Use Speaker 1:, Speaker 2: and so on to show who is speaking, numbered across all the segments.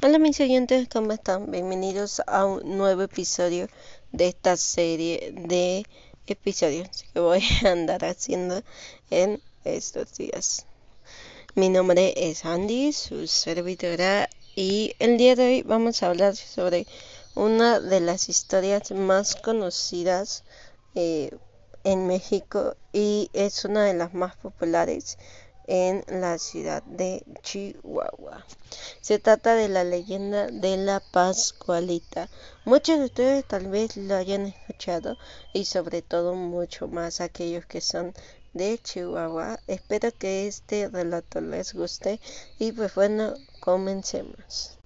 Speaker 1: Hola mis oyentes, ¿cómo están? Bienvenidos a un nuevo episodio de esta serie de episodios que voy a andar haciendo en estos días. Mi nombre es Andy, su servidora, y el día de hoy vamos a hablar sobre una de las historias más conocidas eh, en México y es una de las más populares en la ciudad de Chihuahua. Se trata de la leyenda de la Pascualita. Muchos de ustedes tal vez lo hayan escuchado y sobre todo mucho más aquellos que son de Chihuahua. Espero que este relato les guste y pues bueno, comencemos.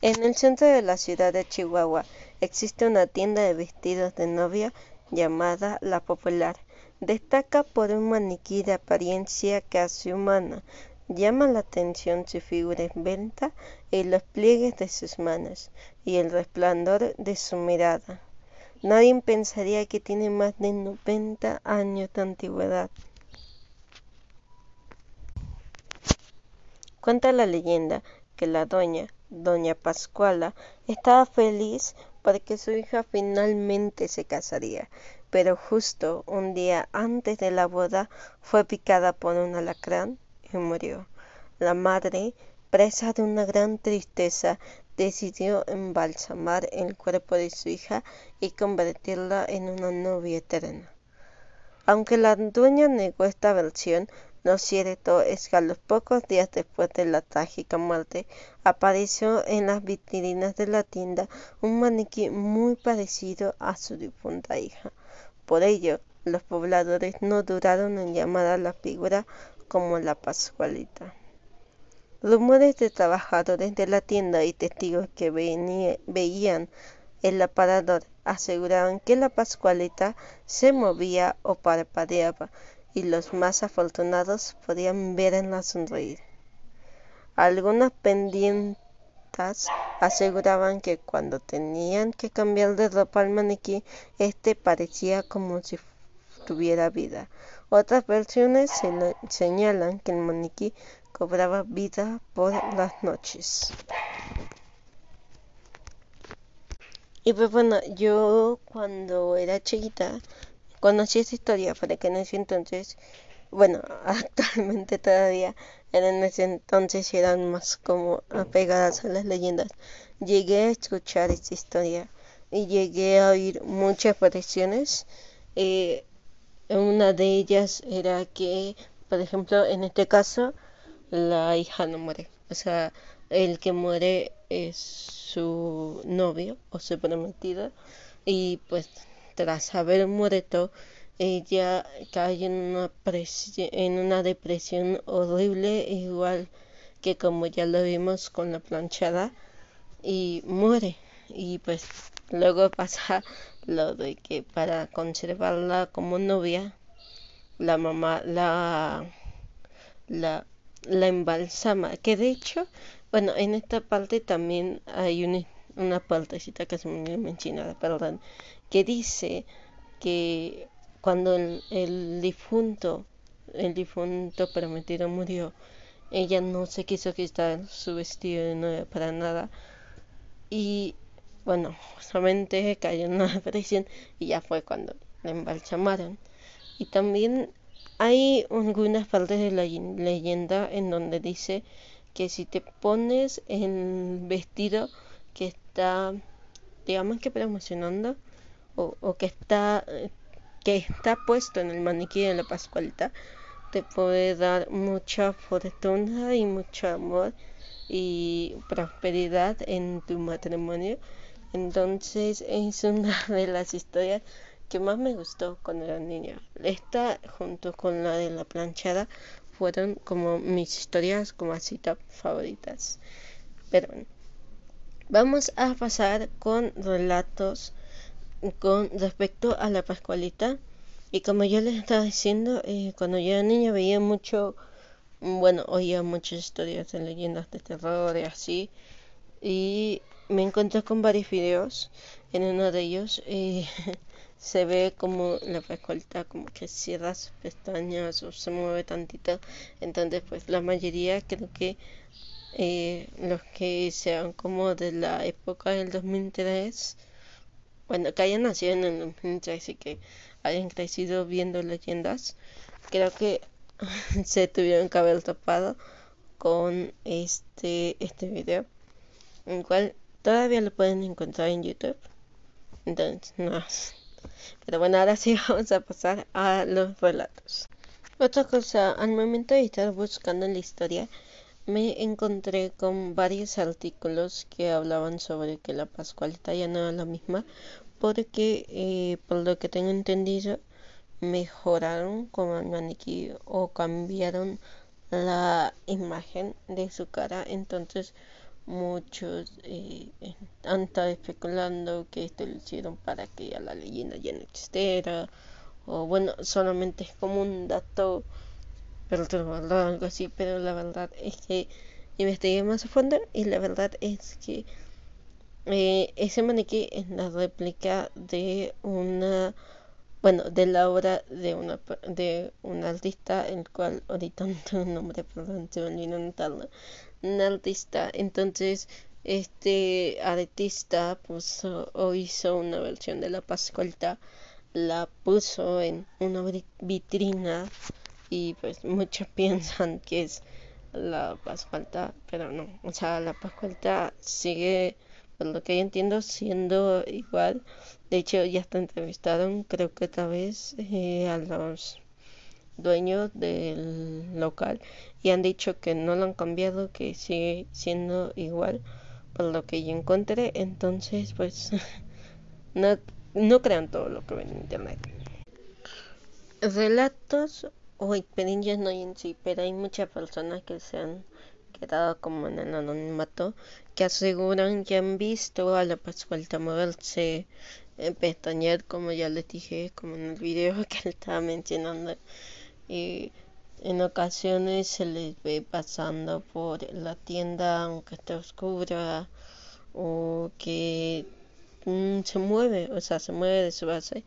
Speaker 1: En el centro de la ciudad de Chihuahua existe una tienda de vestidos de novia llamada La Popular Destaca por un maniquí de apariencia casi humana. Llama la atención su figura esbelta y los pliegues de sus manos y el resplandor de su mirada. Nadie pensaría que tiene más de 90 años de antigüedad. Cuenta la leyenda que la doña, doña Pascuala, estaba feliz porque su hija finalmente se casaría pero justo un día antes de la boda fue picada por un alacrán y murió. La madre, presa de una gran tristeza, decidió embalsamar el cuerpo de su hija y convertirla en una novia eterna. Aunque la dueña negó esta versión, lo cierto es que a los pocos días después de la trágica muerte apareció en las vitrinas de la tienda un maniquí muy parecido a su difunta hija. Por ello, los pobladores no duraron en llamar a la figura como la Pascualita. Rumores de trabajadores de la tienda y testigos que veían el aparador aseguraban que la Pascualita se movía o parpadeaba y los más afortunados podían verla sonreír. Algunas pendientes aseguraban que cuando tenían que cambiar de ropa al maniquí, este parecía como si tuviera vida. Otras versiones señalan que el maniquí cobraba vida por las noches. Y pues bueno, yo cuando era chiquita conocí esa historia, para que en ese entonces, bueno, actualmente todavía en ese entonces eran más como apegadas a las leyendas. Llegué a escuchar esta historia y llegué a oír muchas versiones. Eh, una de ellas era que, por ejemplo, en este caso, la hija no muere. O sea, el que muere es su novio o su prometido. Y pues tras haber muerto, ella cae en una, depresión horrible, igual que como ya lo vimos con la planchada, y muere. Y pues luego pasa lo de que para conservarla como novia, la mamá la, la, la embalsama. Que de hecho, bueno, en esta parte también hay una, una partecita que se me mencionada, perdón, que dice que cuando el, difunto, el difunto prometido murió, ella no se quiso quitar su vestido de nuevo para nada. Y bueno, solamente cayó en una depresión y ya fue cuando la embalsamaron. Y también hay algunas partes de la leyenda en donde dice que si te pones el vestido que está, digamos que promocionando, o, que está que está puesto en el maniquí de la Pascualita te puede dar mucha fortuna y mucho amor y prosperidad en tu matrimonio. Entonces es una de las historias que más me gustó cuando era niña. Esta junto con la de la planchada fueron como mis historias como así favoritas. Pero vamos a pasar con relatos con respecto a la Pascualita. Y como yo les estaba diciendo, eh, cuando yo era niña veía mucho, bueno, oía muchas historias de leyendas de terror y así. Y me encontré con varios videos. En uno de ellos eh, se ve como la Pascualita como que cierra sus pestañas o se mueve tantito. Entonces, pues la mayoría creo que eh, los que sean como de la época del 2003, bueno, que hayan nacido en el 2003 y que hayan crecido viendo leyendas, creo que se tuvieron que haber topado con este, este video, el cual todavía lo pueden encontrar en YouTube. Entonces, no. Pero bueno, ahora sí vamos a pasar a los relatos. Otra cosa, al momento de estar buscando la historia, me encontré con varios artículos que hablaban sobre que la Pascualita ya no era la misma, porque eh, por lo que tengo entendido, mejoraron como el maniquí o cambiaron la imagen de su cara. Entonces, muchos eh, han estado especulando que esto lo hicieron para que la leyenda ya no existiera o bueno solamente es como un dato perturbador algo así pero la verdad es que investigué más a fondo y la verdad es que eh, ese maniquí es la réplica de una bueno, de la obra de una de un artista, el cual ahorita no tengo un nombre, perdón, se me olvidó un artista, entonces este artista puso o hizo una versión de la Pascualta, la puso en una vitrina y pues muchos piensan que es la Pascualta, pero no, o sea, la Pascualta sigue por lo que yo entiendo, siendo igual. De hecho, ya está entrevistaron, creo que otra vez, eh, a los dueños del local y han dicho que no lo han cambiado, que sigue siendo igual, por lo que yo encontré. Entonces, pues, no, no crean todo lo que ven en internet. Relatos o experiencias no hay en sí, pero hay muchas personas que se han quedado como en el anonimato, que aseguran que han visto a la Pascualta moverse, pestañear, como ya les dije, como en el video que le estaba mencionando. Y en ocasiones se les ve pasando por la tienda aunque esté oscura o que mm, se mueve, o sea, se mueve de su base.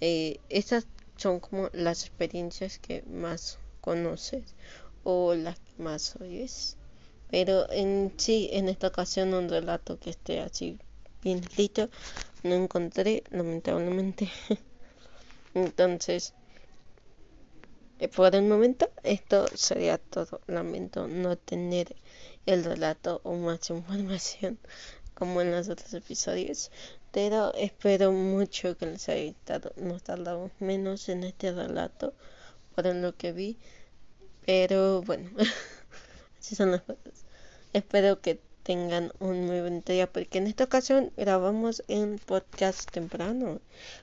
Speaker 1: Eh, estas son como las experiencias que más conoces o las que más oyes. Pero en sí, en esta ocasión, un relato que esté así bien escrito, no encontré, lamentablemente. Entonces, eh, por el momento, esto sería todo. Lamento no tener el relato o más información como en los otros episodios. Pero espero mucho que les haya gustado. Nos tardamos menos en este relato por lo que vi. Pero bueno. Así son las cosas. Espero que tengan un muy buen día porque en esta ocasión grabamos en podcast temprano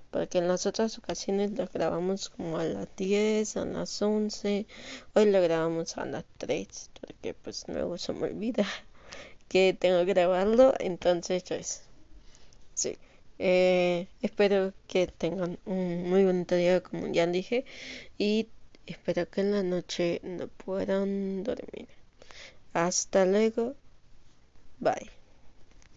Speaker 1: porque en las otras ocasiones lo grabamos como a las 10, a las 11 hoy lo grabamos a las 3 porque pues luego se me olvida que tengo que grabarlo entonces pues sí eh, espero que tengan un muy buen día como ya dije y espero que en la noche no puedan dormir hasta luego. Bye.